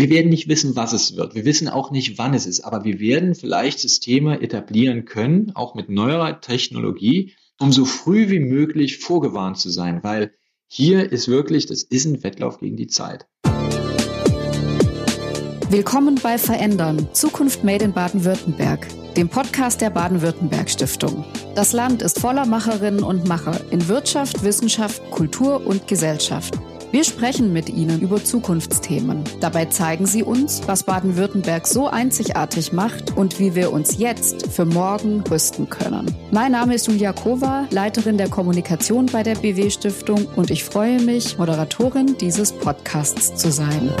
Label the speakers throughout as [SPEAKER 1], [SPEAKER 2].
[SPEAKER 1] Wir werden nicht wissen, was es wird. Wir wissen auch nicht, wann es ist. Aber wir werden vielleicht Systeme etablieren können, auch mit neuerer Technologie, um so früh wie möglich vorgewarnt zu sein. Weil hier ist wirklich, das ist ein Wettlauf gegen die Zeit.
[SPEAKER 2] Willkommen bei Verändern. Zukunft Made in Baden-Württemberg. Dem Podcast der Baden-Württemberg Stiftung. Das Land ist voller Macherinnen und Macher in Wirtschaft, Wissenschaft, Kultur und Gesellschaft. Wir sprechen mit Ihnen über Zukunftsthemen. Dabei zeigen Sie uns, was Baden-Württemberg so einzigartig macht und wie wir uns jetzt für morgen rüsten können. Mein Name ist Julia Kova, Leiterin der Kommunikation bei der BW Stiftung und ich freue mich, Moderatorin dieses Podcasts zu sein.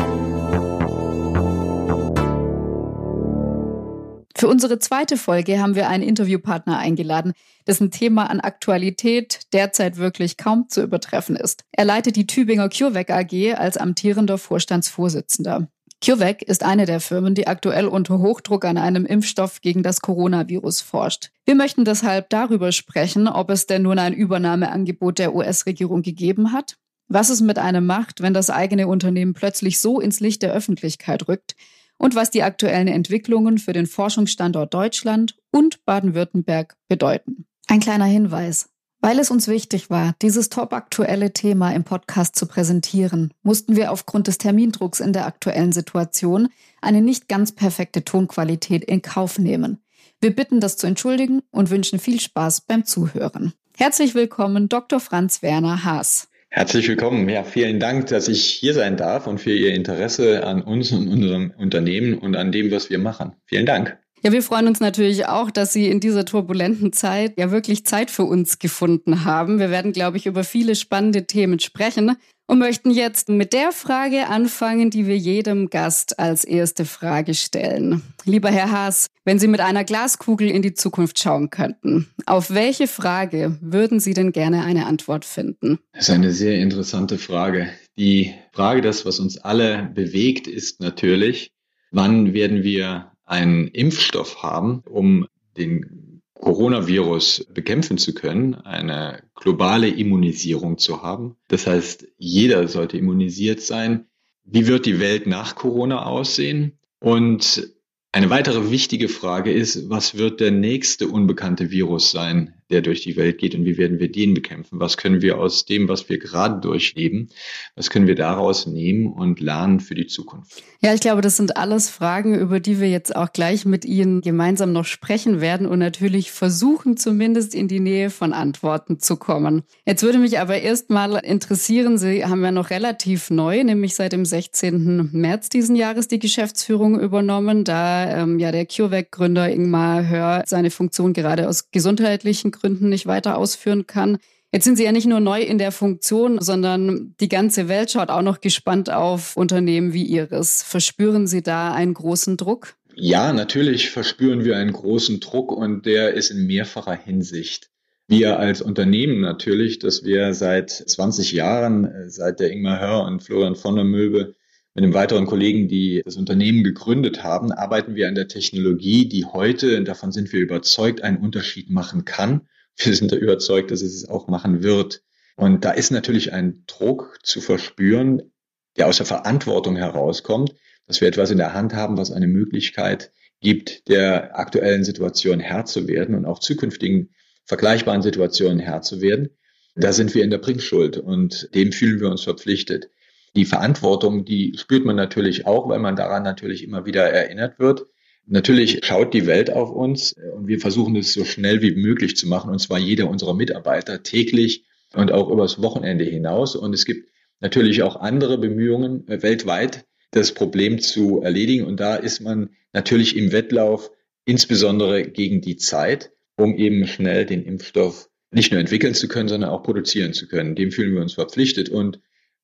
[SPEAKER 2] Für unsere zweite Folge haben wir einen Interviewpartner eingeladen, dessen Thema an Aktualität derzeit wirklich kaum zu übertreffen ist. Er leitet die Tübinger CureVac AG als amtierender Vorstandsvorsitzender. CureVac ist eine der Firmen, die aktuell unter Hochdruck an einem Impfstoff gegen das Coronavirus forscht. Wir möchten deshalb darüber sprechen, ob es denn nun ein Übernahmeangebot der US-Regierung gegeben hat, was es mit einem macht, wenn das eigene Unternehmen plötzlich so ins Licht der Öffentlichkeit rückt, und was die aktuellen Entwicklungen für den Forschungsstandort Deutschland und Baden-Württemberg bedeuten. Ein kleiner Hinweis. Weil es uns wichtig war, dieses topaktuelle Thema im Podcast zu präsentieren, mussten wir aufgrund des Termindrucks in der aktuellen Situation eine nicht ganz perfekte Tonqualität in Kauf nehmen. Wir bitten das zu entschuldigen und wünschen viel Spaß beim Zuhören. Herzlich willkommen, Dr. Franz Werner Haas.
[SPEAKER 1] Herzlich willkommen. Ja, vielen Dank, dass ich hier sein darf und für Ihr Interesse an uns und unserem Unternehmen und an dem, was wir machen. Vielen Dank.
[SPEAKER 2] Ja, wir freuen uns natürlich auch, dass Sie in dieser turbulenten Zeit ja wirklich Zeit für uns gefunden haben. Wir werden, glaube ich, über viele spannende Themen sprechen und möchten jetzt mit der Frage anfangen, die wir jedem Gast als erste Frage stellen. Lieber Herr Haas, wenn Sie mit einer Glaskugel in die Zukunft schauen könnten, auf welche Frage würden Sie denn gerne eine Antwort finden?
[SPEAKER 1] Das ist eine sehr interessante Frage. Die Frage, das, was uns alle bewegt, ist natürlich, wann werden wir einen Impfstoff haben, um den Coronavirus bekämpfen zu können, eine globale Immunisierung zu haben. Das heißt, jeder sollte immunisiert sein. Wie wird die Welt nach Corona aussehen? Und eine weitere wichtige Frage ist, was wird der nächste unbekannte Virus sein, der durch die Welt geht und wie werden wir den bekämpfen? Was können wir aus dem, was wir gerade durchleben, was können wir daraus nehmen und lernen für die Zukunft?
[SPEAKER 2] Ja, ich glaube, das sind alles Fragen, über die wir jetzt auch gleich mit Ihnen gemeinsam noch sprechen werden und natürlich versuchen, zumindest in die Nähe von Antworten zu kommen. Jetzt würde mich aber erst mal interessieren, Sie haben ja noch relativ neu, nämlich seit dem 16. März diesen Jahres die Geschäftsführung übernommen, da ähm, ja der CureVac-Gründer Ingmar Hör seine Funktion gerade aus gesundheitlichen Gründen nicht weiter ausführen kann. Jetzt sind Sie ja nicht nur neu in der Funktion, sondern die ganze Welt schaut auch noch gespannt auf Unternehmen wie Ihres. Verspüren Sie da einen großen Druck?
[SPEAKER 1] Ja, natürlich verspüren wir einen großen Druck und der ist in mehrfacher Hinsicht. Wir als Unternehmen natürlich, dass wir seit 20 Jahren, äh, seit der Ingmar Hör und Florian von der Möbe mit einem weiteren Kollegen, die das Unternehmen gegründet haben, arbeiten wir an der Technologie, die heute, davon sind wir überzeugt, einen Unterschied machen kann wir sind da überzeugt, dass es es auch machen wird. Und da ist natürlich ein Druck zu verspüren, der aus der Verantwortung herauskommt, dass wir etwas in der Hand haben, was eine Möglichkeit gibt, der aktuellen Situation Herr zu werden und auch zukünftigen vergleichbaren Situationen Herr zu werden. Da sind wir in der Bringschuld und dem fühlen wir uns verpflichtet. Die Verantwortung, die spürt man natürlich auch, weil man daran natürlich immer wieder erinnert wird. Natürlich schaut die Welt auf uns äh, und wir versuchen es so schnell wie möglich zu machen, und zwar jeder unserer Mitarbeiter täglich und auch übers Wochenende hinaus. Und es gibt natürlich auch andere Bemühungen äh, weltweit, das Problem zu erledigen. Und da ist man natürlich im Wettlauf, insbesondere gegen die Zeit, um eben schnell den Impfstoff nicht nur entwickeln zu können, sondern auch produzieren zu können. Dem fühlen wir uns verpflichtet. Und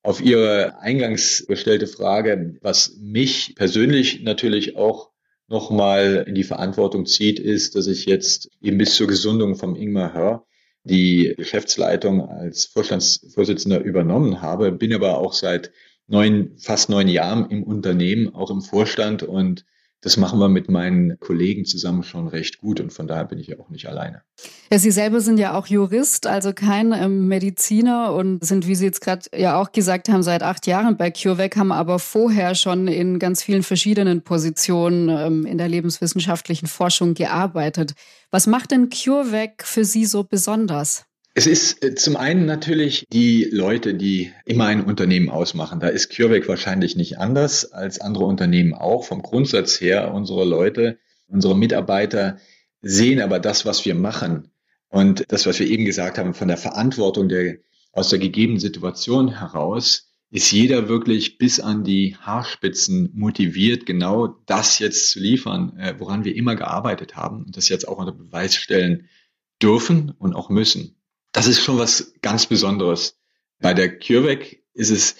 [SPEAKER 1] auf Ihre eingangs gestellte Frage, was mich persönlich natürlich auch nochmal in die Verantwortung zieht, ist, dass ich jetzt eben bis zur Gesundung vom Ingmar Hör die Geschäftsleitung als Vorstandsvorsitzender übernommen habe, bin aber auch seit neun, fast neun Jahren im Unternehmen, auch im Vorstand und das machen wir mit meinen Kollegen zusammen schon recht gut und von daher bin ich ja auch nicht alleine.
[SPEAKER 2] Ja, Sie selber sind ja auch Jurist, also kein ähm, Mediziner und sind, wie Sie jetzt gerade ja auch gesagt haben, seit acht Jahren bei CureVac, haben aber vorher schon in ganz vielen verschiedenen Positionen ähm, in der lebenswissenschaftlichen Forschung gearbeitet. Was macht denn CureVac für Sie so besonders?
[SPEAKER 1] Es ist äh, zum einen natürlich die Leute, die immer ein Unternehmen ausmachen. Da ist CureVac wahrscheinlich nicht anders als andere Unternehmen auch. Vom Grundsatz her, unsere Leute, unsere Mitarbeiter sehen aber das, was wir machen und das, was wir eben gesagt haben, von der Verantwortung der, aus der gegebenen Situation heraus, ist jeder wirklich bis an die Haarspitzen motiviert, genau das jetzt zu liefern, äh, woran wir immer gearbeitet haben und das jetzt auch unter Beweis stellen dürfen und auch müssen das ist schon was ganz Besonderes. Bei der CureVac ist es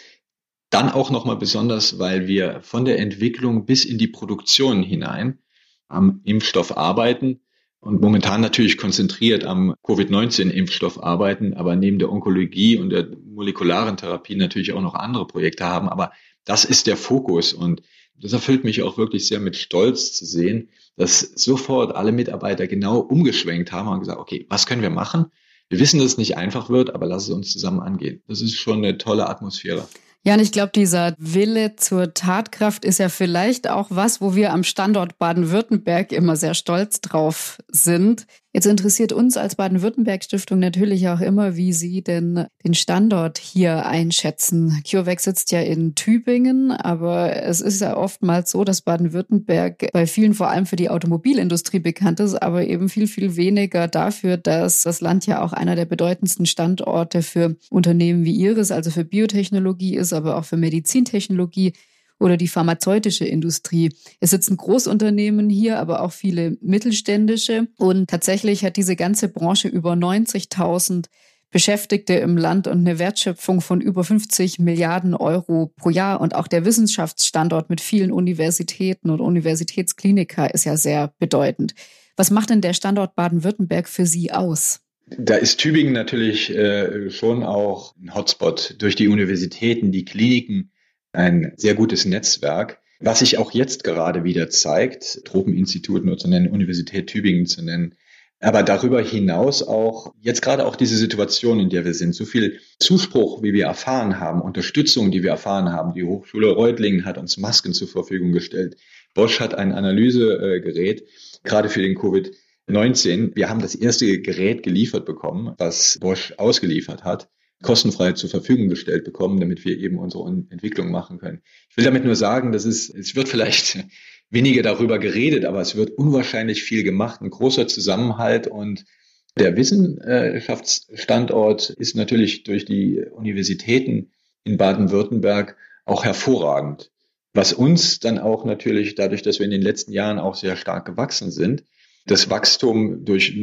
[SPEAKER 1] dann auch nochmal besonders, weil wir von der Entwicklung bis in die Produktion hinein am Impfstoff arbeiten und momentan natürlich konzentriert am Covid-19-Impfstoff arbeiten, aber neben der Onkologie und der molekularen Therapie natürlich auch noch andere Projekte haben. Aber das ist der Fokus und das erfüllt mich auch wirklich sehr mit Stolz zu sehen, dass sofort alle Mitarbeiter genau umgeschwenkt haben und gesagt, okay, was können wir machen? Wir wissen, dass es nicht einfach wird, aber lass es uns zusammen angehen. Das ist schon eine tolle Atmosphäre.
[SPEAKER 2] Ja, und ich glaube, dieser Wille zur Tatkraft ist ja vielleicht auch was, wo wir am Standort Baden-Württemberg immer sehr stolz drauf sind. Jetzt interessiert uns als Baden-Württemberg-Stiftung natürlich auch immer, wie Sie denn den Standort hier einschätzen. CureVac sitzt ja in Tübingen, aber es ist ja oftmals so, dass Baden-Württemberg bei vielen vor allem für die Automobilindustrie bekannt ist, aber eben viel, viel weniger dafür, dass das Land ja auch einer der bedeutendsten Standorte für Unternehmen wie Ihres, also für Biotechnologie ist, aber auch für Medizintechnologie oder die pharmazeutische Industrie. Es sitzen Großunternehmen hier, aber auch viele mittelständische. Und tatsächlich hat diese ganze Branche über 90.000 Beschäftigte im Land und eine Wertschöpfung von über 50 Milliarden Euro pro Jahr. Und auch der Wissenschaftsstandort mit vielen Universitäten und Universitätskliniker ist ja sehr bedeutend. Was macht denn der Standort Baden-Württemberg für Sie aus?
[SPEAKER 1] Da ist Tübingen natürlich äh, schon auch ein Hotspot durch die Universitäten, die Kliniken, ein sehr gutes Netzwerk, was sich auch jetzt gerade wieder zeigt, Tropeninstitut nur zu nennen, Universität Tübingen zu nennen, aber darüber hinaus auch, jetzt gerade auch diese Situation, in der wir sind, so viel Zuspruch, wie wir erfahren haben, Unterstützung, die wir erfahren haben. Die Hochschule Reutlingen hat uns Masken zur Verfügung gestellt. Bosch hat ein Analysegerät, gerade für den Covid-19. Wir haben das erste Gerät geliefert bekommen, was Bosch ausgeliefert hat kostenfrei zur Verfügung gestellt bekommen, damit wir eben unsere Entwicklung machen können. Ich will damit nur sagen, dass es, es wird vielleicht weniger darüber geredet, aber es wird unwahrscheinlich viel gemacht, ein großer Zusammenhalt und der Wissenschaftsstandort ist natürlich durch die Universitäten in Baden-Württemberg auch hervorragend. Was uns dann auch natürlich dadurch, dass wir in den letzten Jahren auch sehr stark gewachsen sind, das Wachstum durch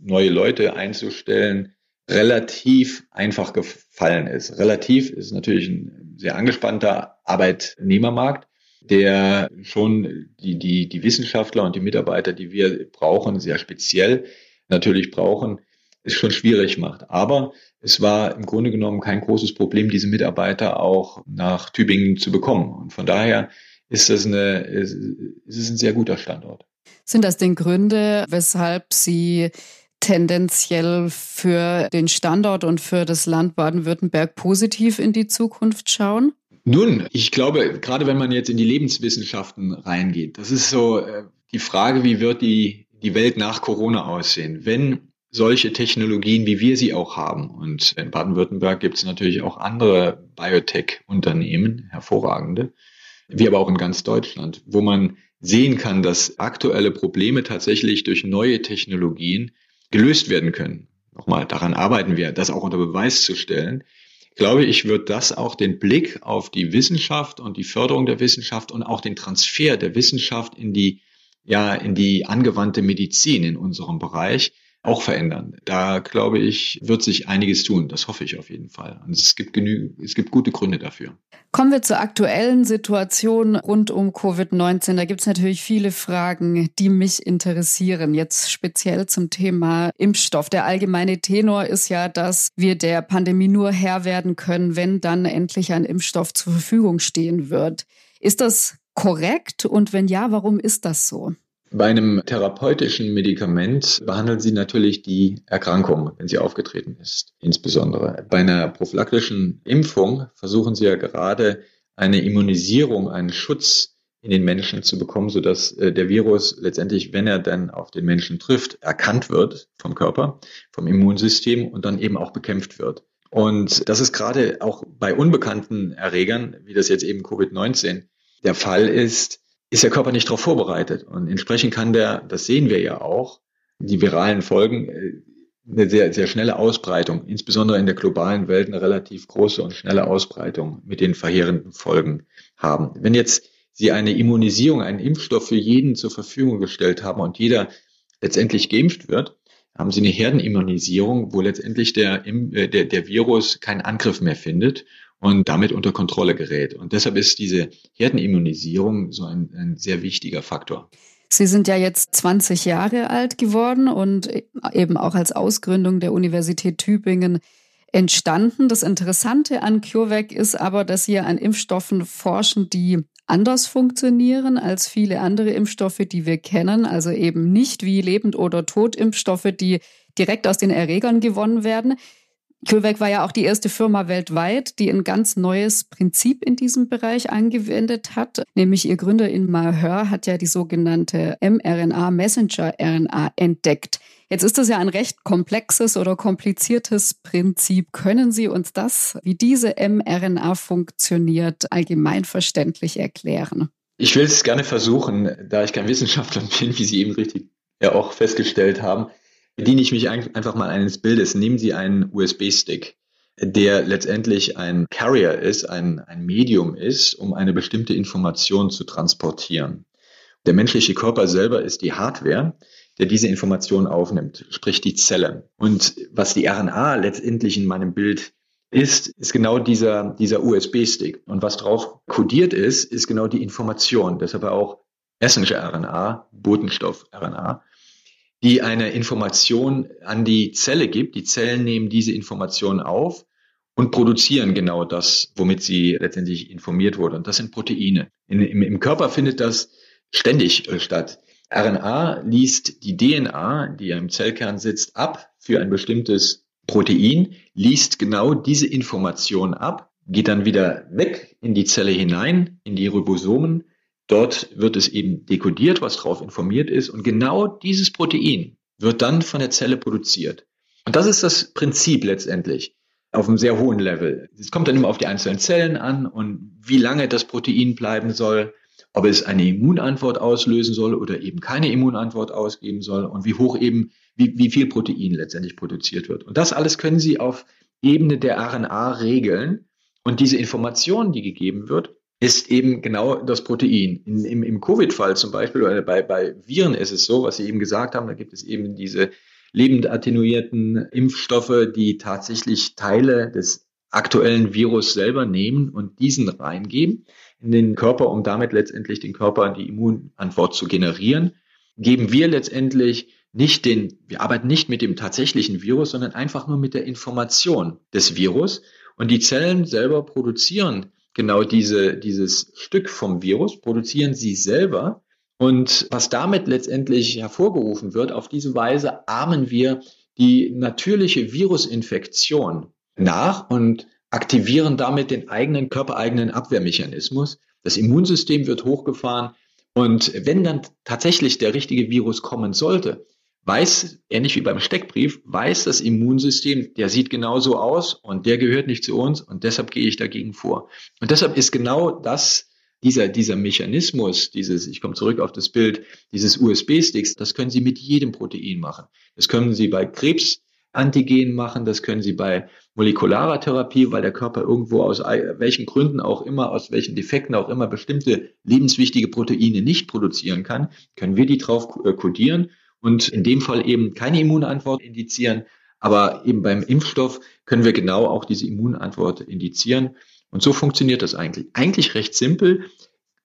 [SPEAKER 1] neue Leute einzustellen, relativ einfach gefallen ist. Relativ ist natürlich ein sehr angespannter Arbeitnehmermarkt, der schon die, die, die Wissenschaftler und die Mitarbeiter, die wir brauchen, sehr speziell natürlich brauchen, es schon schwierig macht. Aber es war im Grunde genommen kein großes Problem, diese Mitarbeiter auch nach Tübingen zu bekommen. Und von daher ist das eine, ist, ist es ein sehr guter Standort.
[SPEAKER 2] Sind das denn Gründe, weshalb Sie tendenziell für den Standort und für das Land Baden-Württemberg positiv in die Zukunft schauen?
[SPEAKER 1] Nun, ich glaube, gerade wenn man jetzt in die Lebenswissenschaften reingeht, das ist so äh, die Frage, wie wird die, die Welt nach Corona aussehen? Wenn solche Technologien, wie wir sie auch haben, und in Baden-Württemberg gibt es natürlich auch andere Biotech-Unternehmen, hervorragende, wie aber auch in ganz Deutschland, wo man sehen kann, dass aktuelle Probleme tatsächlich durch neue Technologien gelöst werden können. Nochmal, daran arbeiten wir, das auch unter Beweis zu stellen. Glaube ich, wird das auch den Blick auf die Wissenschaft und die Förderung der Wissenschaft und auch den Transfer der Wissenschaft in die, ja, in die angewandte Medizin in unserem Bereich auch verändern. Da glaube ich, wird sich einiges tun. Das hoffe ich auf jeden Fall. Und es gibt genügend, es gibt gute Gründe dafür.
[SPEAKER 2] Kommen wir zur aktuellen Situation rund um Covid-19. Da gibt es natürlich viele Fragen, die mich interessieren. Jetzt speziell zum Thema Impfstoff. Der allgemeine Tenor ist ja, dass wir der Pandemie nur Herr werden können, wenn dann endlich ein Impfstoff zur Verfügung stehen wird. Ist das korrekt? Und wenn ja, warum ist das so?
[SPEAKER 1] Bei einem therapeutischen Medikament behandeln Sie natürlich die Erkrankung, wenn sie aufgetreten ist, insbesondere. Bei einer prophylaktischen Impfung versuchen Sie ja gerade eine Immunisierung, einen Schutz in den Menschen zu bekommen, sodass äh, der Virus letztendlich, wenn er dann auf den Menschen trifft, erkannt wird vom Körper, vom Immunsystem und dann eben auch bekämpft wird. Und das ist gerade auch bei unbekannten Erregern, wie das jetzt eben Covid-19 der Fall ist, ist der Körper nicht darauf vorbereitet. Und entsprechend kann der, das sehen wir ja auch, die viralen Folgen, äh, eine sehr, sehr schnelle Ausbreitung, insbesondere in der globalen Welt eine relativ große und schnelle Ausbreitung mit den verheerenden Folgen haben. Wenn jetzt Sie eine Immunisierung, einen Impfstoff für jeden zur Verfügung gestellt haben und jeder letztendlich geimpft wird, haben Sie eine Herdenimmunisierung, wo letztendlich der, äh, der, der Virus keinen Angriff mehr findet und damit unter Kontrolle gerät. Und deshalb ist diese Herdenimmunisierung so ein, ein sehr wichtiger Faktor.
[SPEAKER 2] Sie sind ja jetzt 20 Jahre alt geworden und eben auch als Ausgründung der Universität Tübingen entstanden. Das Interessante an CureVac ist aber, dass Sie an Impfstoffen forschen, die anders funktionieren als viele andere Impfstoffe, die wir kennen. Also eben nicht wie Lebend- oder Totimpfstoffe, die direkt aus den Erregern gewonnen werden. CureVac war ja auch die erste Firma weltweit, die ein ganz neues Prinzip in diesem Bereich angewendet hat. Nämlich ihr Gründer in Mahör hat ja die sogenannte mRNA-Messenger-RNA entdeckt. Jetzt ist das ja ein recht komplexes oder kompliziertes Prinzip. Können Sie uns das, wie diese mRNA funktioniert, allgemein verständlich erklären?
[SPEAKER 1] Ich will es gerne versuchen, da ich kein Wissenschaftler bin, wie Sie eben richtig ja auch festgestellt haben bediene ich mich einfach mal eines Bildes. Nehmen Sie einen USB-Stick, der letztendlich ein Carrier ist, ein, ein Medium ist, um eine bestimmte Information zu transportieren. Der menschliche Körper selber ist die Hardware, der diese Information aufnimmt, sprich die Zelle. Und was die RNA letztendlich in meinem Bild ist, ist genau dieser, dieser USB-Stick. Und was drauf kodiert ist, ist genau die Information. Deshalb auch Messenger-RNA, Botenstoff-RNA die eine Information an die Zelle gibt. Die Zellen nehmen diese Information auf und produzieren genau das, womit sie letztendlich informiert wurde. Und das sind Proteine. In, im, Im Körper findet das ständig äh, statt. RNA liest die DNA, die im Zellkern sitzt, ab für ein bestimmtes Protein, liest genau diese Information ab, geht dann wieder weg in die Zelle hinein, in die Ribosomen, Dort wird es eben dekodiert, was drauf informiert ist. Und genau dieses Protein wird dann von der Zelle produziert. Und das ist das Prinzip letztendlich auf einem sehr hohen Level. Es kommt dann immer auf die einzelnen Zellen an und wie lange das Protein bleiben soll, ob es eine Immunantwort auslösen soll oder eben keine Immunantwort ausgeben soll und wie hoch eben, wie, wie viel Protein letztendlich produziert wird. Und das alles können Sie auf Ebene der RNA regeln. Und diese Information, die gegeben wird, ist eben genau das Protein. In, Im im Covid-Fall zum Beispiel, oder bei, bei Viren ist es so, was Sie eben gesagt haben, da gibt es eben diese lebend attenuierten Impfstoffe, die tatsächlich Teile des aktuellen Virus selber nehmen und diesen reingeben in den Körper, um damit letztendlich den Körper die Immunantwort zu generieren, geben wir letztendlich nicht den, wir arbeiten nicht mit dem tatsächlichen Virus, sondern einfach nur mit der Information des Virus. Und die Zellen selber produzieren genau diese, dieses Stück vom Virus, produzieren sie selber. Und was damit letztendlich hervorgerufen wird, auf diese Weise ahmen wir die natürliche Virusinfektion nach und aktivieren damit den eigenen körpereigenen Abwehrmechanismus. Das Immunsystem wird hochgefahren. Und wenn dann tatsächlich der richtige Virus kommen sollte, weiß, ähnlich wie beim Steckbrief, weiß das Immunsystem, der sieht genauso aus und der gehört nicht zu uns und deshalb gehe ich dagegen vor. Und deshalb ist genau das, dieser, dieser Mechanismus, dieses, ich komme zurück auf das Bild, dieses USB-Sticks, das können Sie mit jedem Protein machen. Das können Sie bei Krebsantigen machen, das können Sie bei molekularer Therapie, weil der Körper irgendwo aus welchen Gründen auch immer, aus welchen Defekten auch immer bestimmte lebenswichtige Proteine nicht produzieren kann, können wir die drauf kodieren und in dem Fall eben keine Immunantwort indizieren. Aber eben beim Impfstoff können wir genau auch diese Immunantwort indizieren. Und so funktioniert das eigentlich. Eigentlich recht simpel.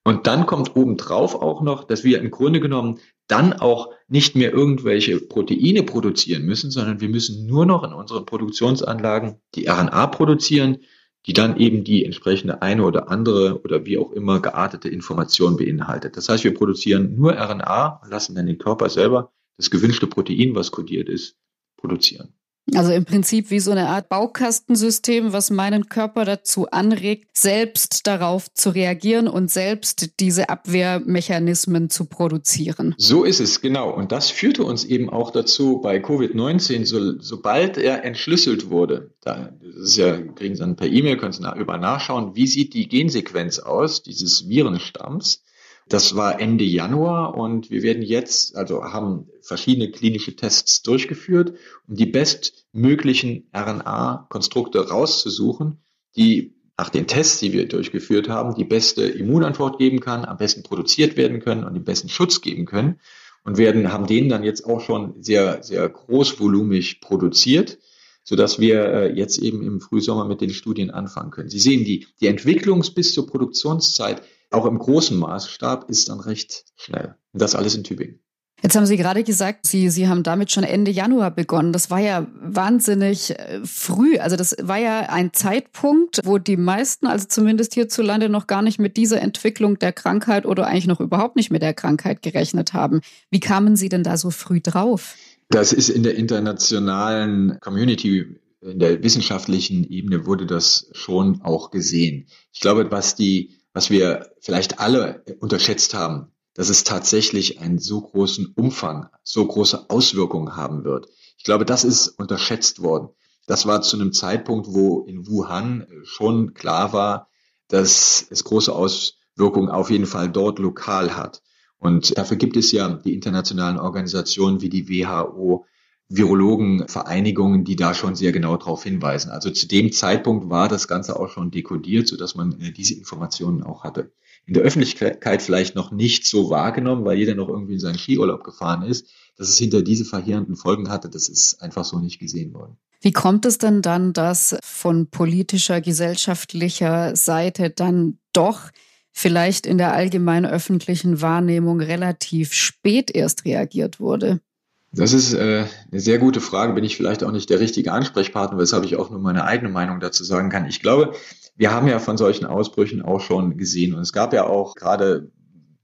[SPEAKER 1] Und dann kommt obendrauf auch noch, dass wir im Grunde genommen dann auch nicht mehr irgendwelche Proteine produzieren müssen, sondern wir müssen nur noch in unseren Produktionsanlagen die RNA produzieren, die dann eben die entsprechende eine oder andere oder wie auch immer geartete Information beinhaltet. Das heißt, wir produzieren nur RNA lassen dann den Körper selber das gewünschte Protein, was kodiert ist, produzieren.
[SPEAKER 2] Also im Prinzip wie so eine Art Baukastensystem, was meinen Körper dazu anregt, selbst darauf zu reagieren und selbst diese Abwehrmechanismen zu produzieren.
[SPEAKER 1] So ist es, genau. Und das führte uns eben auch dazu bei Covid-19, so, sobald er entschlüsselt wurde, da ist ja, kriegen Sie dann per E-Mail, können Sie nach, über nachschauen, wie sieht die Gensequenz aus dieses Virenstamms. Das war Ende Januar und wir werden jetzt, also haben verschiedene klinische Tests durchgeführt, um die bestmöglichen RNA-Konstrukte rauszusuchen, die nach den Tests, die wir durchgeführt haben, die beste Immunantwort geben kann, am besten produziert werden können und den besten Schutz geben können und werden, haben den dann jetzt auch schon sehr, sehr großvolumig produziert, so dass wir äh, jetzt eben im Frühsommer mit den Studien anfangen können. Sie sehen, die, die Entwicklungs- bis zur Produktionszeit auch im großen Maßstab ist dann recht schnell. Und das alles in Tübingen.
[SPEAKER 2] Jetzt haben Sie gerade gesagt, Sie, Sie haben damit schon Ende Januar begonnen. Das war ja wahnsinnig äh, früh. Also das war ja ein Zeitpunkt, wo die meisten, also zumindest hierzulande, noch gar nicht mit dieser Entwicklung der Krankheit oder eigentlich noch überhaupt nicht mit der Krankheit gerechnet haben. Wie kamen Sie denn da so früh drauf?
[SPEAKER 1] Das ist in der internationalen Community in der wissenschaftlichen Ebene wurde das schon auch gesehen. Ich glaube, was die was wir vielleicht alle unterschätzt haben, dass es tatsächlich einen so großen Umfang, so große Auswirkungen haben wird. Ich glaube, das ist unterschätzt worden. Das war zu einem Zeitpunkt, wo in Wuhan schon klar war, dass es große Auswirkungen auf jeden Fall dort lokal hat. Und dafür gibt es ja die internationalen Organisationen wie die WHO, Virologenvereinigungen, die da schon sehr genau darauf hinweisen. Also zu dem Zeitpunkt war das Ganze auch schon dekodiert, sodass man äh, diese Informationen auch hatte. In der Öffentlichkeit vielleicht noch nicht so wahrgenommen, weil jeder noch irgendwie in seinen Skiurlaub gefahren ist. Dass es hinter diese verheerenden Folgen hatte, das ist einfach so nicht gesehen worden.
[SPEAKER 2] Wie kommt es denn dann, dass von politischer, gesellschaftlicher Seite dann doch vielleicht in der allgemeinen öffentlichen Wahrnehmung relativ spät erst reagiert wurde?
[SPEAKER 1] Das ist äh, eine sehr gute Frage. Bin ich vielleicht auch nicht der richtige Ansprechpartner, weshalb ich auch nur meine eigene Meinung dazu sagen kann. Ich glaube, wir haben ja von solchen Ausbrüchen auch schon gesehen. Und es gab ja auch gerade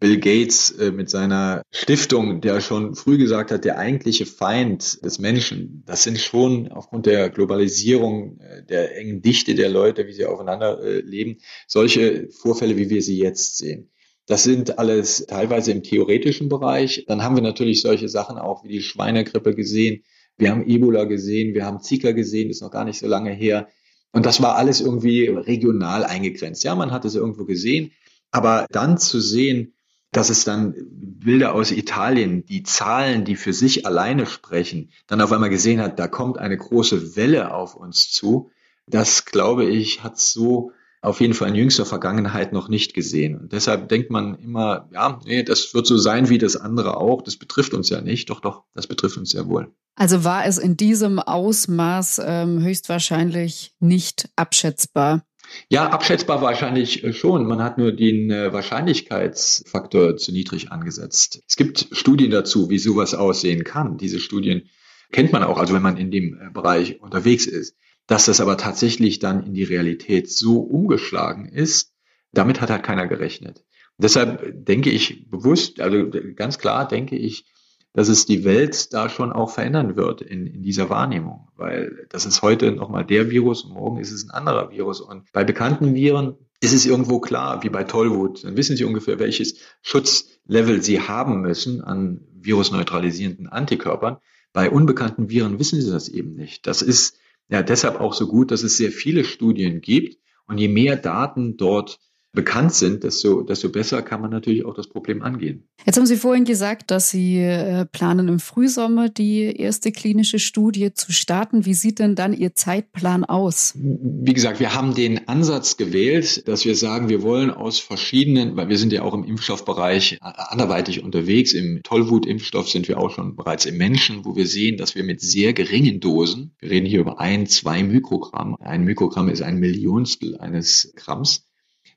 [SPEAKER 1] Bill Gates äh, mit seiner Stiftung, der schon früh gesagt hat, der eigentliche Feind des Menschen, das sind schon aufgrund der Globalisierung, äh, der engen Dichte der Leute, wie sie aufeinander äh, leben, solche Vorfälle, wie wir sie jetzt sehen. Das sind alles teilweise im theoretischen Bereich. Dann haben wir natürlich solche Sachen auch wie die Schweinegrippe gesehen. Wir haben Ebola gesehen, wir haben Zika gesehen, ist noch gar nicht so lange her. Und das war alles irgendwie regional eingegrenzt. Ja, man hat es irgendwo gesehen. Aber dann zu sehen, dass es dann Bilder aus Italien, die Zahlen, die für sich alleine sprechen, dann auf einmal gesehen hat, da kommt eine große Welle auf uns zu. Das, glaube ich, hat so auf jeden Fall in jüngster Vergangenheit noch nicht gesehen. Und deshalb denkt man immer, ja, nee, das wird so sein wie das andere auch. Das betrifft uns ja nicht. Doch, doch, das betrifft uns sehr wohl.
[SPEAKER 2] Also war es in diesem Ausmaß ähm, höchstwahrscheinlich nicht abschätzbar.
[SPEAKER 1] Ja, abschätzbar wahrscheinlich äh, schon. Man hat nur den äh, Wahrscheinlichkeitsfaktor zu niedrig angesetzt. Es gibt Studien dazu, wie sowas aussehen kann. Diese Studien kennt man auch, also wenn man in dem äh, Bereich unterwegs ist. Dass das aber tatsächlich dann in die Realität so umgeschlagen ist, damit hat halt keiner gerechnet. deshalb denke ich bewusst, also ganz klar denke ich, dass es die Welt da schon auch verändern wird in, in dieser Wahrnehmung, weil das ist heute nochmal der Virus und morgen ist es ein anderer Virus. Und bei bekannten Viren ist es irgendwo klar, wie bei Tollwut, dann wissen Sie ungefähr, welches Schutzlevel Sie haben müssen an virusneutralisierenden Antikörpern. Bei unbekannten Viren wissen Sie das eben nicht. Das ist ja deshalb auch so gut, dass es sehr viele Studien gibt. Und je mehr Daten dort bekannt sind, desto, desto besser kann man natürlich auch das Problem angehen.
[SPEAKER 2] Jetzt haben Sie vorhin gesagt, dass Sie äh, planen im Frühsommer die erste klinische Studie zu starten. Wie sieht denn dann Ihr Zeitplan aus?
[SPEAKER 1] Wie gesagt, wir haben den Ansatz gewählt, dass wir sagen, wir wollen aus verschiedenen, weil wir sind ja auch im Impfstoffbereich anderweitig unterwegs. Im Tollwut-Impfstoff sind wir auch schon bereits im Menschen, wo wir sehen, dass wir mit sehr geringen Dosen, wir reden hier über ein, zwei Mikrogramm, ein Mikrogramm ist ein Millionstel eines Gramms,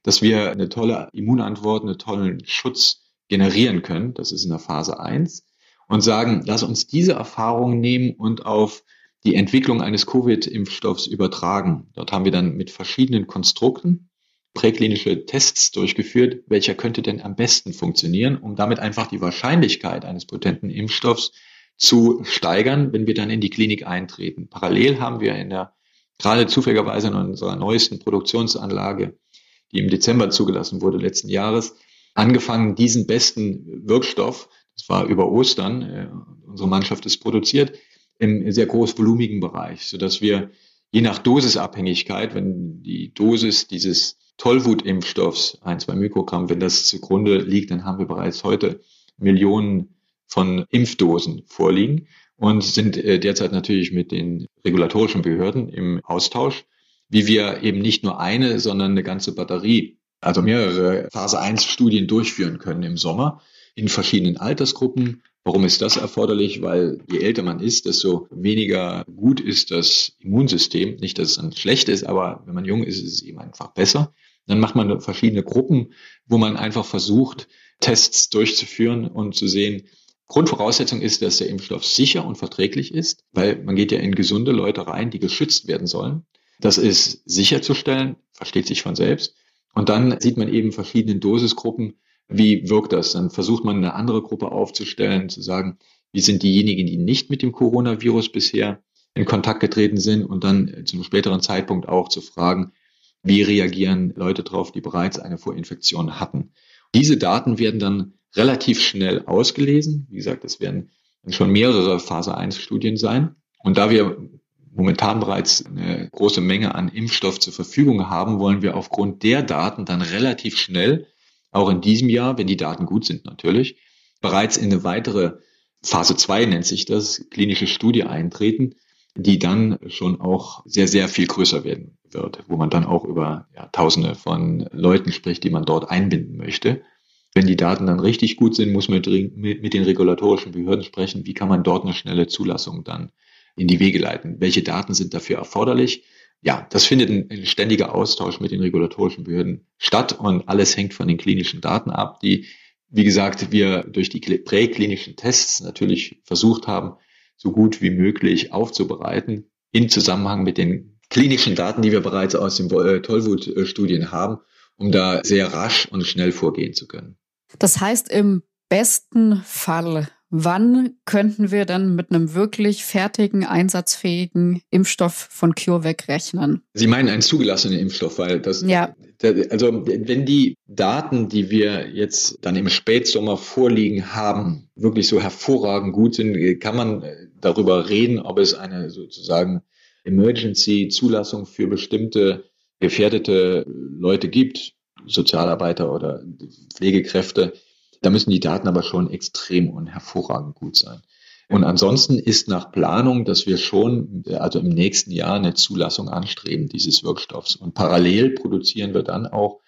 [SPEAKER 1] dass wir eine tolle Immunantwort, einen tollen Schutz generieren können. Das ist in der Phase 1. Und sagen, lass uns diese Erfahrung nehmen und auf die Entwicklung eines Covid-Impfstoffs übertragen. Dort haben wir dann mit verschiedenen Konstrukten präklinische Tests durchgeführt, welcher könnte denn am besten funktionieren, um damit einfach die Wahrscheinlichkeit eines potenten Impfstoffs zu steigern, wenn wir dann in die Klinik eintreten. Parallel haben wir in der, gerade zufälligerweise in unserer neuesten Produktionsanlage, die im Dezember zugelassen wurde letzten Jahres, angefangen, diesen besten Wirkstoff, das war über Ostern, äh, unsere Mannschaft ist produziert, im sehr großvolumigen Bereich, sodass wir je nach Dosisabhängigkeit, wenn die Dosis dieses Tollwutimpfstoffs, ein, zwei Mikrogramm, wenn das zugrunde liegt, dann haben wir bereits heute Millionen von Impfdosen vorliegen und sind äh, derzeit natürlich mit den regulatorischen Behörden im Austausch, wie wir eben nicht nur eine, sondern eine ganze Batterie, also mehrere Phase 1 Studien durchführen können im Sommer in verschiedenen Altersgruppen. Warum ist das erforderlich? Weil je älter man ist, desto weniger gut ist das Immunsystem. Nicht, dass es dann schlecht ist, aber wenn man jung ist, ist es eben einfach besser. Dann macht man verschiedene Gruppen, wo man einfach versucht, Tests durchzuführen und zu sehen, Grundvoraussetzung ist, dass der Impfstoff sicher und verträglich ist, weil man geht ja in gesunde Leute rein, die geschützt werden sollen. Das ist sicherzustellen, versteht sich von selbst. Und dann sieht man eben verschiedene Dosisgruppen. Wie wirkt das? Dann versucht man eine andere Gruppe aufzustellen, zu sagen, wie sind diejenigen, die nicht mit dem Coronavirus bisher in Kontakt getreten sind und dann zu einem späteren Zeitpunkt auch zu fragen, wie reagieren Leute drauf, die bereits eine Vorinfektion hatten. Diese Daten werden dann relativ schnell ausgelesen. Wie gesagt, es werden schon mehrere Phase 1 Studien sein. Und da wir momentan bereits eine große Menge an Impfstoff zur Verfügung haben, wollen wir aufgrund der Daten dann relativ schnell, auch in diesem Jahr, wenn die Daten gut sind natürlich, bereits in eine weitere Phase 2 nennt sich das, klinische Studie eintreten, die dann schon auch sehr, sehr viel größer werden wird, wo man dann auch über ja, Tausende von Leuten spricht, die man dort einbinden möchte. Wenn die Daten dann richtig gut sind, muss man mit den regulatorischen Behörden sprechen, wie kann man dort eine schnelle Zulassung dann in die Wege leiten. Welche Daten sind dafür erforderlich? Ja, das findet ein ständiger Austausch mit den regulatorischen Behörden statt und alles hängt von den klinischen Daten ab, die, wie gesagt, wir durch die präklinischen Tests natürlich versucht haben, so gut wie möglich aufzubereiten in Zusammenhang mit den klinischen Daten, die wir bereits aus den äh, Tollwut-Studien haben, um da sehr rasch und schnell vorgehen zu können.
[SPEAKER 2] Das heißt, im besten Fall, wann könnten wir dann mit einem wirklich fertigen, einsatzfähigen Impfstoff von CureVac rechnen?
[SPEAKER 1] Sie meinen einen zugelassenen Impfstoff, weil das, ja. also wenn die Daten, die wir jetzt dann im Spätsommer vorliegen haben, wirklich so hervorragend gut sind, kann man darüber reden, ob es eine sozusagen Emergency-Zulassung für bestimmte gefährdete Leute gibt, Sozialarbeiter oder Pflegekräfte, da müssen die Daten aber schon extrem und hervorragend gut sein. Und ansonsten ist nach Planung, dass wir schon, also im nächsten Jahr eine Zulassung anstreben dieses Wirkstoffs. Und parallel produzieren wir dann auch,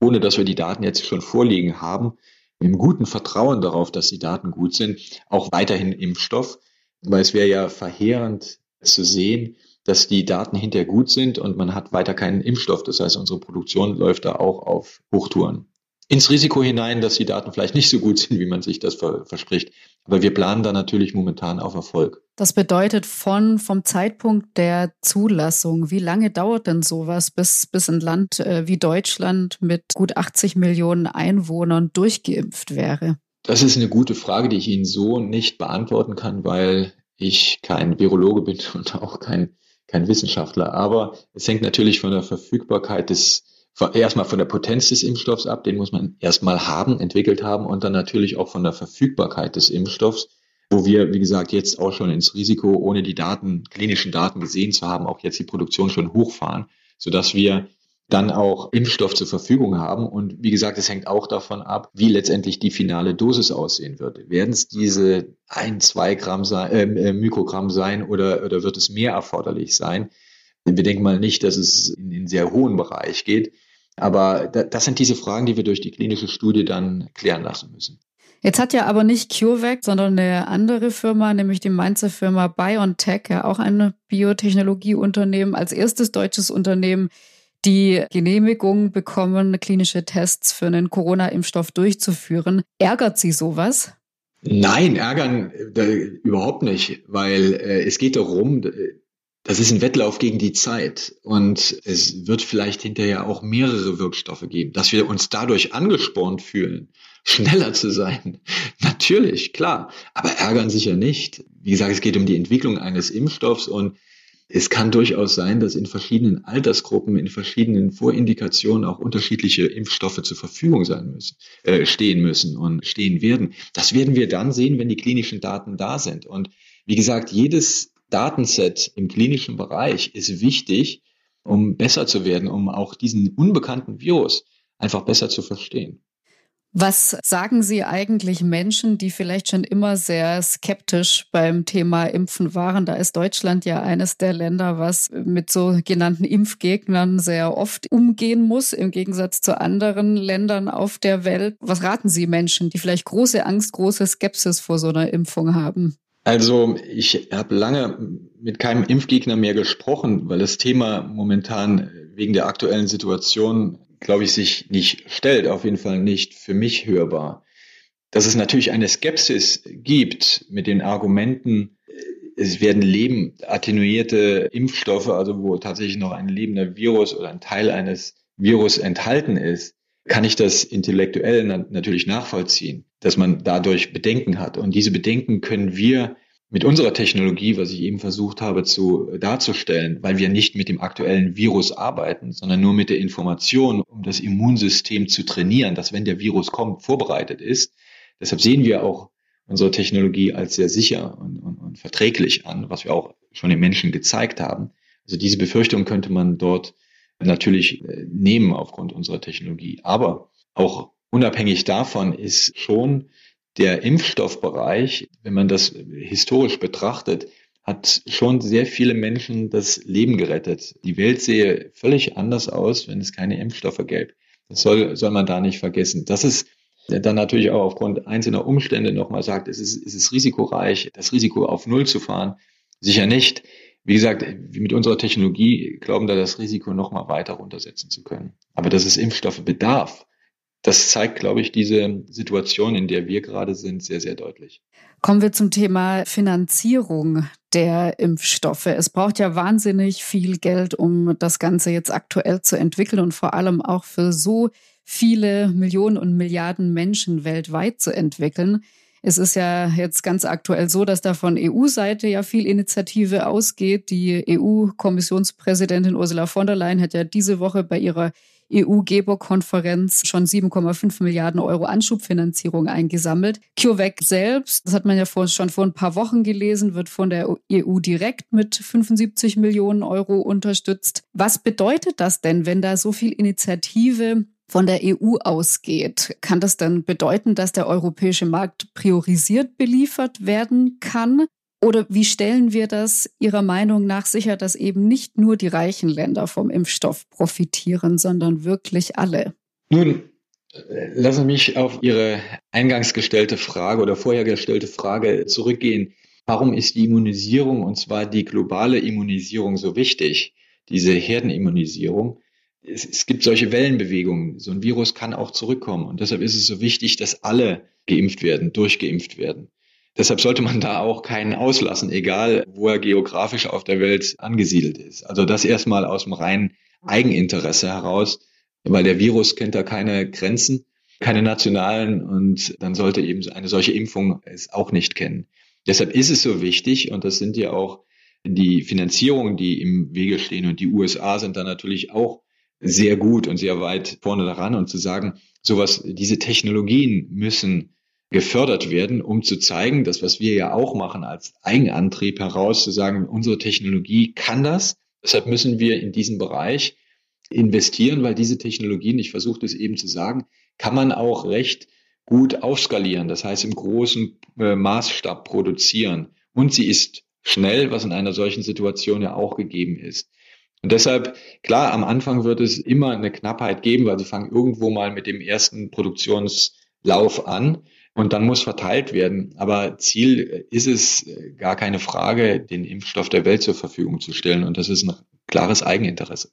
[SPEAKER 1] ohne dass wir die Daten jetzt schon vorliegen haben, im guten Vertrauen darauf, dass die Daten gut sind, auch weiterhin Impfstoff. Weil es wäre ja verheerend zu sehen, dass die Daten hinterher gut sind und man hat weiter keinen Impfstoff. Das heißt, unsere Produktion läuft da auch auf Hochtouren. Ins Risiko hinein, dass die Daten vielleicht nicht so gut sind, wie man sich das verspricht. Aber wir planen da natürlich momentan auf Erfolg.
[SPEAKER 2] Das bedeutet von, vom Zeitpunkt der Zulassung, wie lange dauert denn sowas, bis, bis ein Land äh, wie Deutschland mit gut 80 Millionen Einwohnern durchgeimpft wäre?
[SPEAKER 1] Das ist eine gute Frage, die ich Ihnen so nicht beantworten kann, weil ich kein Virologe bin und auch kein kein Wissenschaftler. Aber es hängt natürlich von der Verfügbarkeit des, erstmal von der Potenz des Impfstoffs ab, den muss man erstmal haben, entwickelt haben und dann natürlich auch von der Verfügbarkeit des Impfstoffs, wo wir, wie gesagt, jetzt auch schon ins Risiko, ohne die Daten, klinischen Daten gesehen zu haben, auch jetzt die Produktion schon hochfahren, sodass wir dann auch Impfstoff zur Verfügung haben. Und wie gesagt, es hängt auch davon ab, wie letztendlich die finale Dosis aussehen wird. Werden es diese ein, zwei Gramm sein, ähm, äh, Mikrogramm sein oder, oder wird es mehr erforderlich sein? Wir denken mal nicht, dass es in den sehr hohen Bereich geht. Aber das sind diese Fragen, die wir durch die klinische Studie dann klären lassen müssen.
[SPEAKER 2] Jetzt hat ja aber nicht CureVac, sondern eine andere Firma, nämlich die Mainzer Firma BioNTech, ja auch ein Biotechnologieunternehmen, als erstes deutsches Unternehmen die Genehmigung bekommen, klinische Tests für einen Corona-Impfstoff durchzuführen. Ärgert Sie sowas?
[SPEAKER 1] Nein, ärgern äh, überhaupt nicht, weil äh, es geht darum, das ist ein Wettlauf gegen die Zeit und es wird vielleicht hinterher auch mehrere Wirkstoffe geben, dass wir uns dadurch angespornt fühlen, schneller zu sein. Natürlich, klar, aber ärgern sicher nicht. Wie gesagt, es geht um die Entwicklung eines Impfstoffs und es kann durchaus sein, dass in verschiedenen Altersgruppen, in verschiedenen Vorindikationen auch unterschiedliche Impfstoffe zur Verfügung sein müssen, äh, stehen müssen und stehen werden. Das werden wir dann sehen, wenn die klinischen Daten da sind. Und wie gesagt, jedes Datenset im klinischen Bereich ist wichtig, um besser zu werden, um auch diesen unbekannten Virus einfach besser zu verstehen.
[SPEAKER 2] Was sagen Sie eigentlich Menschen, die vielleicht schon immer sehr skeptisch beim Thema Impfen waren? Da ist Deutschland ja eines der Länder, was mit so genannten Impfgegnern sehr oft umgehen muss, im Gegensatz zu anderen Ländern auf der Welt. Was raten Sie Menschen, die vielleicht große Angst, große Skepsis vor so einer Impfung haben?
[SPEAKER 1] Also ich habe lange mit keinem Impfgegner mehr gesprochen, weil das Thema momentan wegen der aktuellen Situation glaube ich, sich nicht stellt, auf jeden Fall nicht für mich hörbar. Dass es natürlich eine Skepsis gibt mit den Argumenten, es werden Leben attenuierte Impfstoffe, also wo tatsächlich noch ein lebender Virus oder ein Teil eines Virus enthalten ist, kann ich das intellektuell natürlich nachvollziehen, dass man dadurch Bedenken hat. Und diese Bedenken können wir mit unserer Technologie, was ich eben versucht habe zu äh, darzustellen, weil wir nicht mit dem aktuellen Virus arbeiten, sondern nur mit der Information, um das Immunsystem zu trainieren, dass wenn der Virus kommt, vorbereitet ist. Deshalb sehen wir auch unsere Technologie als sehr sicher und, und, und verträglich an, was wir auch schon den Menschen gezeigt haben. Also diese Befürchtung könnte man dort natürlich äh, nehmen aufgrund unserer Technologie. Aber auch unabhängig davon ist schon der Impfstoffbereich, wenn man das historisch betrachtet, hat schon sehr viele Menschen das Leben gerettet. Die Welt sehe völlig anders aus, wenn es keine Impfstoffe gäbe. Das soll, soll man da nicht vergessen. Das ist dann natürlich auch aufgrund einzelner Umstände nochmal sagt, es ist, es ist risikoreich, das Risiko auf Null zu fahren. Sicher nicht. Wie gesagt, mit unserer Technologie glauben da das Risiko nochmal weiter runtersetzen zu können. Aber dass es Impfstoffe bedarf, das zeigt, glaube ich, diese Situation, in der wir gerade sind, sehr, sehr deutlich.
[SPEAKER 2] Kommen wir zum Thema Finanzierung der Impfstoffe. Es braucht ja wahnsinnig viel Geld, um das Ganze jetzt aktuell zu entwickeln und vor allem auch für so viele Millionen und Milliarden Menschen weltweit zu entwickeln. Es ist ja jetzt ganz aktuell so, dass da von EU-Seite ja viel Initiative ausgeht. Die EU-Kommissionspräsidentin Ursula von der Leyen hat ja diese Woche bei ihrer EU-Geber-Konferenz schon 7,5 Milliarden Euro Anschubfinanzierung eingesammelt. CureVac selbst, das hat man ja vor, schon vor ein paar Wochen gelesen, wird von der EU direkt mit 75 Millionen Euro unterstützt. Was bedeutet das denn, wenn da so viel Initiative von der EU ausgeht, kann das dann bedeuten, dass der europäische Markt priorisiert beliefert werden kann? Oder wie stellen wir das Ihrer Meinung nach sicher, dass eben nicht nur die reichen Länder vom Impfstoff profitieren, sondern wirklich alle?
[SPEAKER 1] Nun, lassen Sie mich auf Ihre eingangs gestellte Frage oder vorher gestellte Frage zurückgehen. Warum ist die Immunisierung, und zwar die globale Immunisierung, so wichtig? Diese Herdenimmunisierung. Es, es gibt solche Wellenbewegungen. So ein Virus kann auch zurückkommen. Und deshalb ist es so wichtig, dass alle geimpft werden, durchgeimpft werden. Deshalb sollte man da auch keinen auslassen, egal wo er geografisch auf der Welt angesiedelt ist. Also das erstmal aus dem reinen Eigeninteresse heraus, weil der Virus kennt da keine Grenzen, keine nationalen und dann sollte eben eine solche Impfung es auch nicht kennen. Deshalb ist es so wichtig und das sind ja auch die Finanzierungen, die im Wege stehen und die USA sind da natürlich auch sehr gut und sehr weit vorne daran und zu sagen, sowas, diese Technologien müssen gefördert werden, um zu zeigen, dass was wir ja auch machen als Eigenantrieb heraus, zu sagen, unsere Technologie kann das. Deshalb müssen wir in diesen Bereich investieren, weil diese Technologien, ich versuche das eben zu sagen, kann man auch recht gut aufskalieren, das heißt im großen äh, Maßstab produzieren. Und sie ist schnell, was in einer solchen Situation ja auch gegeben ist. Und deshalb, klar, am Anfang wird es immer eine Knappheit geben, weil sie fangen irgendwo mal mit dem ersten Produktionslauf an. Und dann muss verteilt werden. Aber Ziel ist es gar keine Frage, den Impfstoff der Welt zur Verfügung zu stellen. Und das ist ein klares Eigeninteresse.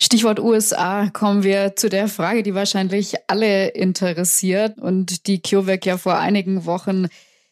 [SPEAKER 2] Stichwort USA kommen wir zu der Frage, die wahrscheinlich alle interessiert und die CureVac ja vor einigen Wochen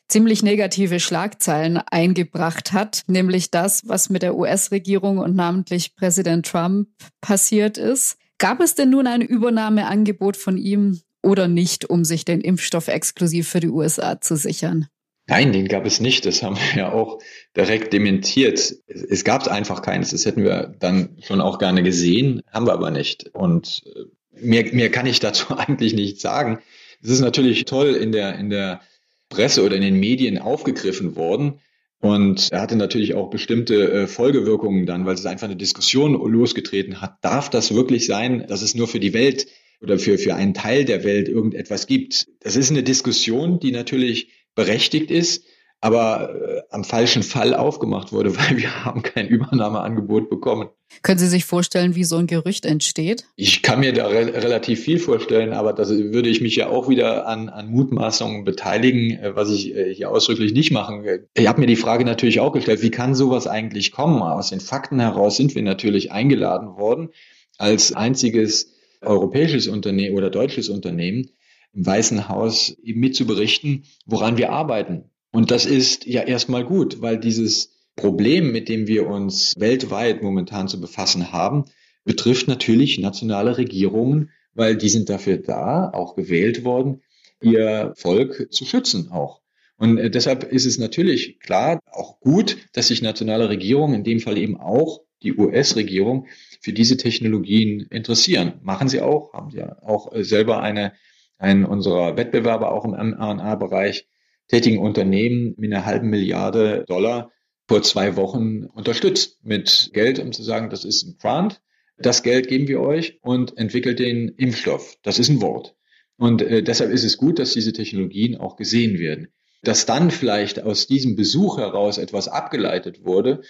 [SPEAKER 2] ziemlich negative Schlagzeilen eingebracht hat, nämlich das, was mit der US-Regierung und namentlich Präsident Trump passiert ist. Gab es denn nun ein Übernahmeangebot von ihm oder nicht, um sich den Impfstoff exklusiv für die USA zu sichern?
[SPEAKER 1] Nein, den gab es nicht. Das haben wir ja auch direkt dementiert. Es gab einfach keines. Das hätten wir dann schon auch gerne gesehen, haben wir aber nicht. Und äh, mehr, mehr kann ich dazu eigentlich nicht sagen. Es ist natürlich toll in der, in der Presse oder in den Medien aufgegriffen worden. Und er hatte natürlich auch bestimmte äh, Folgewirkungen dann, weil es einfach eine Diskussion losgetreten hat. Darf das wirklich sein, dass es nur für die Welt oder für, für einen Teil der Welt irgendetwas gibt? Das ist eine Diskussion, die natürlich berechtigt ist, aber äh, am falschen Fall aufgemacht wurde, weil wir haben kein Übernahmeangebot bekommen.
[SPEAKER 2] Können Sie sich vorstellen, wie so ein Gerücht entsteht?
[SPEAKER 1] Ich kann mir da re relativ viel vorstellen, aber das würde ich mich ja auch wieder an, an Mutmaßungen beteiligen, äh, was ich äh, hier ausdrücklich nicht machen will. Ich habe mir die Frage natürlich auch gestellt, wie kann sowas eigentlich kommen? Aus den Fakten heraus sind wir natürlich eingeladen worden, als einziges europäisches Unternehmen oder deutsches Unternehmen im Weißen Haus eben mitzuberichten, woran wir arbeiten. Und das ist ja erstmal gut, weil dieses Problem, mit dem wir uns weltweit momentan zu befassen haben, betrifft natürlich nationale Regierungen, weil die sind dafür da, auch gewählt worden, ihr Volk zu schützen auch. Und äh, deshalb ist es natürlich klar, auch gut, dass sich nationale Regierungen, in dem Fall eben auch die US-Regierung, für diese Technologien interessieren. Machen sie auch, haben sie ja auch äh, selber eine einen unserer Wettbewerber auch im mRNA-Bereich tätigen Unternehmen mit einer halben Milliarde Dollar vor zwei Wochen unterstützt mit Geld, um zu sagen, das ist ein Grant, das Geld geben wir euch und entwickelt den Impfstoff. Das ist ein Wort. Und äh, deshalb ist es gut, dass diese Technologien auch gesehen werden. Dass dann vielleicht aus diesem Besuch heraus etwas abgeleitet wurde,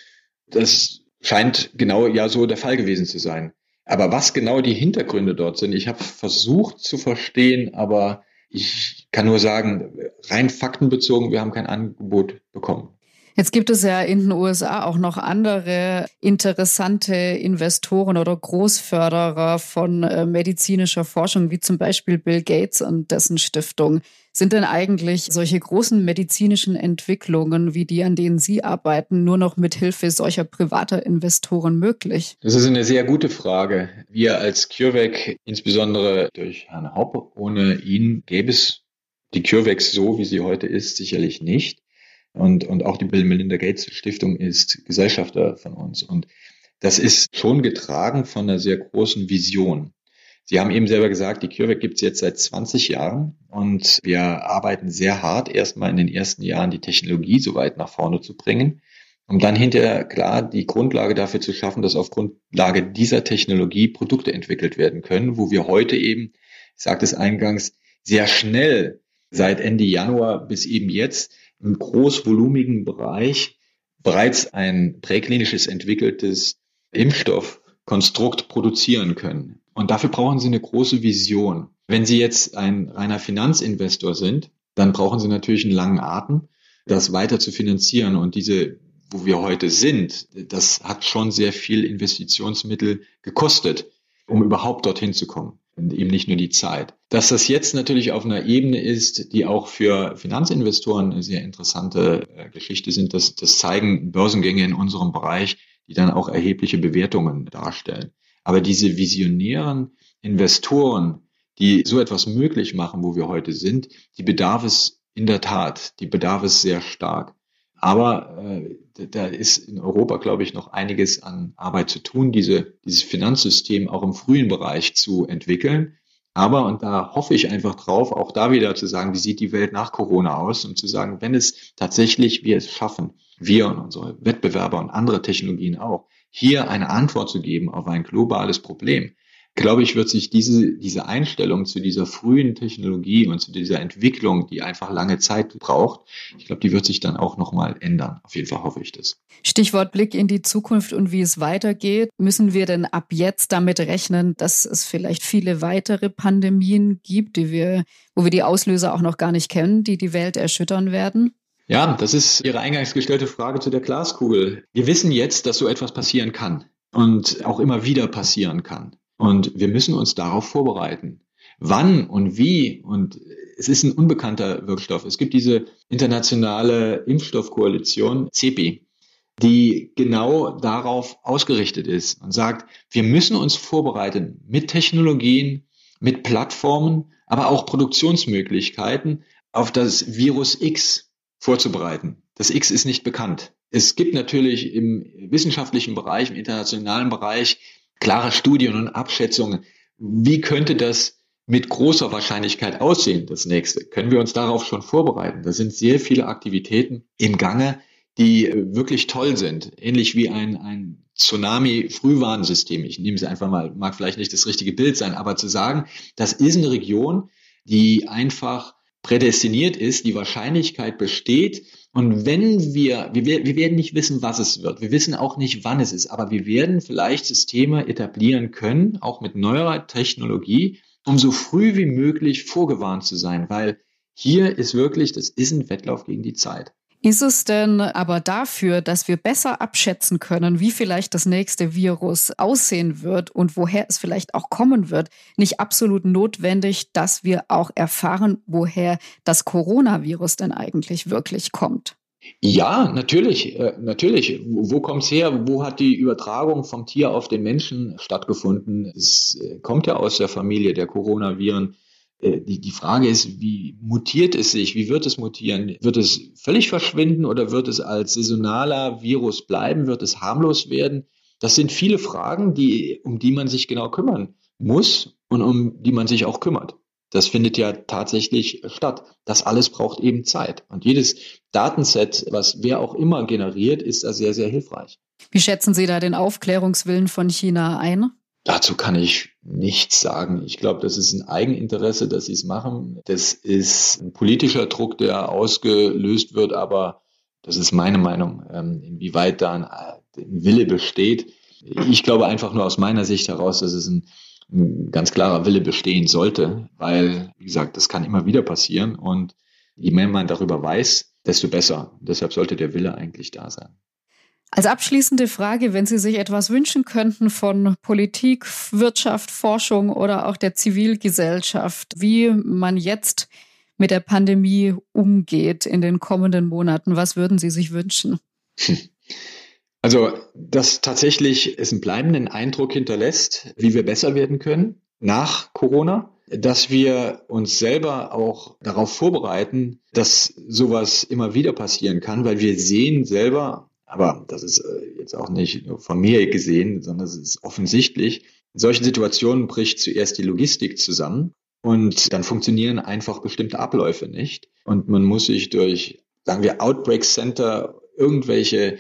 [SPEAKER 1] das scheint genau ja so der Fall gewesen zu sein. Aber was genau die Hintergründe dort sind, ich habe versucht zu verstehen, aber ich kann nur sagen, rein faktenbezogen, wir haben kein Angebot bekommen.
[SPEAKER 2] Jetzt gibt es ja in den USA auch noch andere interessante Investoren oder Großförderer von äh, medizinischer Forschung, wie zum Beispiel Bill Gates und dessen Stiftung. Sind denn eigentlich solche großen medizinischen Entwicklungen, wie die, an denen Sie arbeiten, nur noch mit Hilfe solcher privater Investoren möglich?
[SPEAKER 1] Das ist eine sehr gute Frage. Wir als CureVac, insbesondere durch Herrn Hopp, ohne ihn gäbe es die CureVac so, wie sie heute ist, sicherlich nicht. Und, und auch die Bill Melinda Gates Stiftung ist Gesellschafter von uns. Und das ist schon getragen von einer sehr großen Vision. Sie haben eben selber gesagt, die CureVac gibt es jetzt seit 20 Jahren und wir arbeiten sehr hart, erstmal in den ersten Jahren die Technologie so weit nach vorne zu bringen, um dann hinterher klar die Grundlage dafür zu schaffen, dass auf Grundlage dieser Technologie Produkte entwickelt werden können, wo wir heute eben, ich sagte es eingangs, sehr schnell seit Ende Januar bis eben jetzt im großvolumigen Bereich bereits ein präklinisches entwickeltes Impfstoffkonstrukt produzieren können. Und dafür brauchen Sie eine große Vision. Wenn Sie jetzt ein reiner Finanzinvestor sind, dann brauchen Sie natürlich einen langen Atem, das weiter zu finanzieren. Und diese, wo wir heute sind, das hat schon sehr viel Investitionsmittel gekostet, um überhaupt dorthin zu kommen eben nicht nur die Zeit. Dass das jetzt natürlich auf einer Ebene ist, die auch für Finanzinvestoren eine sehr interessante äh, Geschichte sind, das, das zeigen Börsengänge in unserem Bereich, die dann auch erhebliche Bewertungen darstellen. Aber diese visionären Investoren, die so etwas möglich machen, wo wir heute sind, die bedarf es in der Tat, die bedarf es sehr stark. Aber äh, da ist in Europa, glaube ich, noch einiges an Arbeit zu tun, diese, dieses Finanzsystem auch im frühen Bereich zu entwickeln. Aber, und da hoffe ich einfach drauf, auch da wieder zu sagen, wie sieht die Welt nach Corona aus und zu sagen, wenn es tatsächlich wir es schaffen, wir und unsere Wettbewerber und andere Technologien auch, hier eine Antwort zu geben auf ein globales Problem, glaube ich, wird sich diese, diese Einstellung zu dieser frühen Technologie und zu dieser Entwicklung, die einfach lange Zeit braucht, ich glaube, die wird sich dann auch nochmal ändern. Auf jeden Fall hoffe ich das.
[SPEAKER 2] Stichwort Blick in die Zukunft und wie es weitergeht. Müssen wir denn ab jetzt damit rechnen, dass es vielleicht viele weitere Pandemien gibt, die wir, wo wir die Auslöser auch noch gar nicht kennen, die die Welt erschüttern werden?
[SPEAKER 1] Ja, das ist Ihre eingangs gestellte Frage zu der Glaskugel. Wir wissen jetzt, dass so etwas passieren kann und auch immer wieder passieren kann. Und wir müssen uns darauf vorbereiten. Wann und wie und es ist ein unbekannter Wirkstoff. Es gibt diese internationale Impfstoffkoalition, CEPI, die genau darauf ausgerichtet ist und sagt, wir müssen uns vorbereiten mit Technologien, mit Plattformen, aber auch Produktionsmöglichkeiten auf das Virus X vorzubereiten. Das X ist nicht bekannt. Es gibt natürlich im wissenschaftlichen Bereich, im internationalen Bereich klare Studien und Abschätzungen. Wie könnte das mit großer Wahrscheinlichkeit aussehen, das nächste? Können wir uns darauf schon vorbereiten? Da sind sehr viele Aktivitäten im Gange, die wirklich toll sind. Ähnlich wie ein, ein Tsunami-Frühwarnsystem. Ich nehme es einfach mal, mag vielleicht nicht das richtige Bild sein, aber zu sagen, das ist eine Region, die einfach prädestiniert ist, die Wahrscheinlichkeit besteht. Und wenn wir, wir, wir werden nicht wissen, was es wird. Wir wissen auch nicht, wann es ist, aber wir werden vielleicht Systeme etablieren können, auch mit neuerer Technologie, um so früh wie möglich vorgewarnt zu sein, weil hier ist wirklich, das ist ein Wettlauf gegen die Zeit.
[SPEAKER 2] Ist es denn aber dafür, dass wir besser abschätzen können, wie vielleicht das nächste Virus aussehen wird und woher es vielleicht auch kommen wird, nicht absolut notwendig, dass wir auch erfahren, woher das Coronavirus denn eigentlich wirklich kommt?
[SPEAKER 1] Ja, natürlich, äh, natürlich. Wo kommt es her? Wo hat die Übertragung vom Tier auf den Menschen stattgefunden? Es äh, kommt ja aus der Familie der Coronaviren. Äh, die, die Frage ist, wie mutiert es sich? Wie wird es mutieren? Wird es völlig verschwinden oder wird es als saisonaler Virus bleiben? Wird es harmlos werden? Das sind viele Fragen, die, um die man sich genau kümmern muss und um die man sich auch kümmert. Das findet ja tatsächlich statt. Das alles braucht eben Zeit. Und jedes Datenset, was wer auch immer generiert, ist da sehr, sehr hilfreich.
[SPEAKER 2] Wie schätzen Sie da den Aufklärungswillen von China ein?
[SPEAKER 1] Dazu kann ich nichts sagen. Ich glaube, das ist ein Eigeninteresse, dass sie es machen. Das ist ein politischer Druck, der ausgelöst wird, aber das ist meine Meinung, ähm, inwieweit da ein Wille besteht. Ich glaube einfach nur aus meiner Sicht heraus, dass es ein, ein ganz klarer Wille bestehen sollte, weil, wie gesagt, das kann immer wieder passieren und je mehr man darüber weiß, desto besser. Deshalb sollte der Wille eigentlich da sein.
[SPEAKER 2] Als abschließende Frage, wenn Sie sich etwas wünschen könnten von Politik, Wirtschaft, Forschung oder auch der Zivilgesellschaft, wie man jetzt mit der Pandemie umgeht in den kommenden Monaten, was würden Sie sich wünschen?
[SPEAKER 1] Also, dass tatsächlich es einen bleibenden Eindruck hinterlässt, wie wir besser werden können nach Corona, dass wir uns selber auch darauf vorbereiten, dass sowas immer wieder passieren kann, weil wir sehen selber aber das ist äh, jetzt auch nicht nur von mir gesehen, sondern es ist offensichtlich. In solchen Situationen bricht zuerst die Logistik zusammen und dann funktionieren einfach bestimmte Abläufe nicht. Und man muss sich durch, sagen wir, Outbreak Center irgendwelche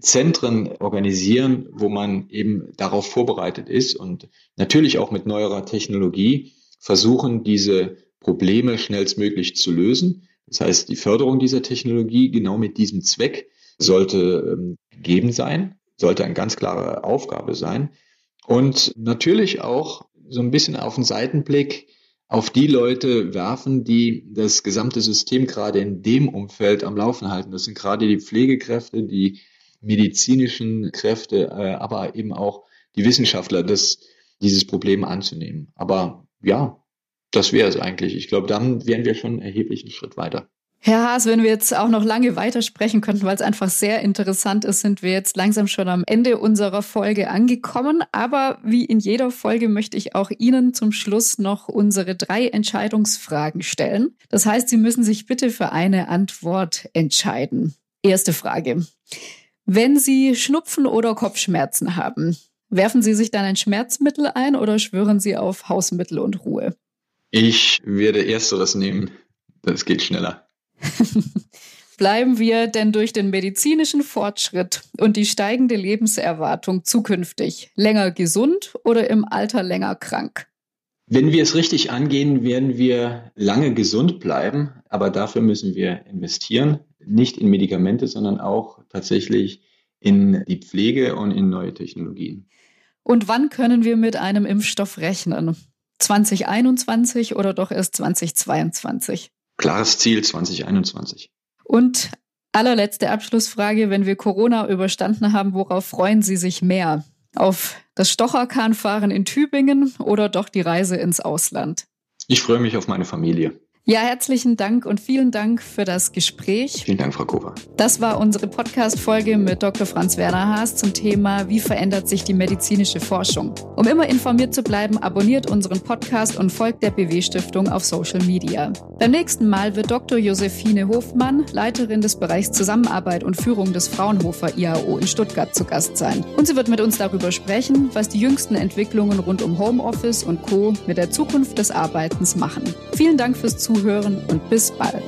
[SPEAKER 1] Zentren organisieren, wo man eben darauf vorbereitet ist und natürlich auch mit neuerer Technologie versuchen, diese Probleme schnellstmöglich zu lösen. Das heißt, die Förderung dieser Technologie genau mit diesem Zweck sollte ähm, gegeben sein, sollte eine ganz klare Aufgabe sein. Und natürlich auch so ein bisschen auf den Seitenblick auf die Leute werfen, die das gesamte System gerade in dem Umfeld am Laufen halten. Das sind gerade die Pflegekräfte, die medizinischen Kräfte, äh, aber eben auch die Wissenschaftler, das, dieses Problem anzunehmen. Aber ja, das wäre es eigentlich. Ich glaube, dann wären wir schon einen erheblichen Schritt weiter.
[SPEAKER 2] Herr Haas, wenn wir jetzt auch noch lange weitersprechen könnten, weil es einfach sehr interessant ist, sind wir jetzt langsam schon am Ende unserer Folge angekommen. Aber wie in jeder Folge möchte ich auch Ihnen zum Schluss noch unsere drei Entscheidungsfragen stellen. Das heißt, Sie müssen sich bitte für eine Antwort entscheiden. Erste Frage. Wenn Sie Schnupfen oder Kopfschmerzen haben, werfen Sie sich dann ein Schmerzmittel ein oder schwören Sie auf Hausmittel und Ruhe?
[SPEAKER 1] Ich werde ersteres nehmen. Das geht schneller.
[SPEAKER 2] Bleiben wir denn durch den medizinischen Fortschritt und die steigende Lebenserwartung zukünftig länger gesund oder im Alter länger krank?
[SPEAKER 1] Wenn wir es richtig angehen, werden wir lange gesund bleiben, aber dafür müssen wir investieren, nicht in Medikamente, sondern auch tatsächlich in die Pflege und in neue Technologien.
[SPEAKER 2] Und wann können wir mit einem Impfstoff rechnen? 2021 oder doch erst 2022?
[SPEAKER 1] Klares Ziel 2021.
[SPEAKER 2] Und allerletzte Abschlussfrage, wenn wir Corona überstanden haben, worauf freuen Sie sich mehr? Auf das Stocherkahnfahren in Tübingen oder doch die Reise ins Ausland?
[SPEAKER 1] Ich freue mich auf meine Familie.
[SPEAKER 2] Ja, herzlichen Dank und vielen Dank für das Gespräch.
[SPEAKER 1] Vielen Dank, Frau Kover.
[SPEAKER 2] Das war unsere Podcast-Folge mit Dr. Franz Werner Haas zum Thema Wie verändert sich die medizinische Forschung? Um immer informiert zu bleiben, abonniert unseren Podcast und folgt der BW-Stiftung auf Social Media. Beim nächsten Mal wird Dr. Josephine Hofmann, Leiterin des Bereichs Zusammenarbeit und Führung des Fraunhofer IAO in Stuttgart zu Gast sein. Und sie wird mit uns darüber sprechen, was die jüngsten Entwicklungen rund um Homeoffice und Co. mit der Zukunft des Arbeitens machen. Vielen Dank fürs Zuhören und bis bald.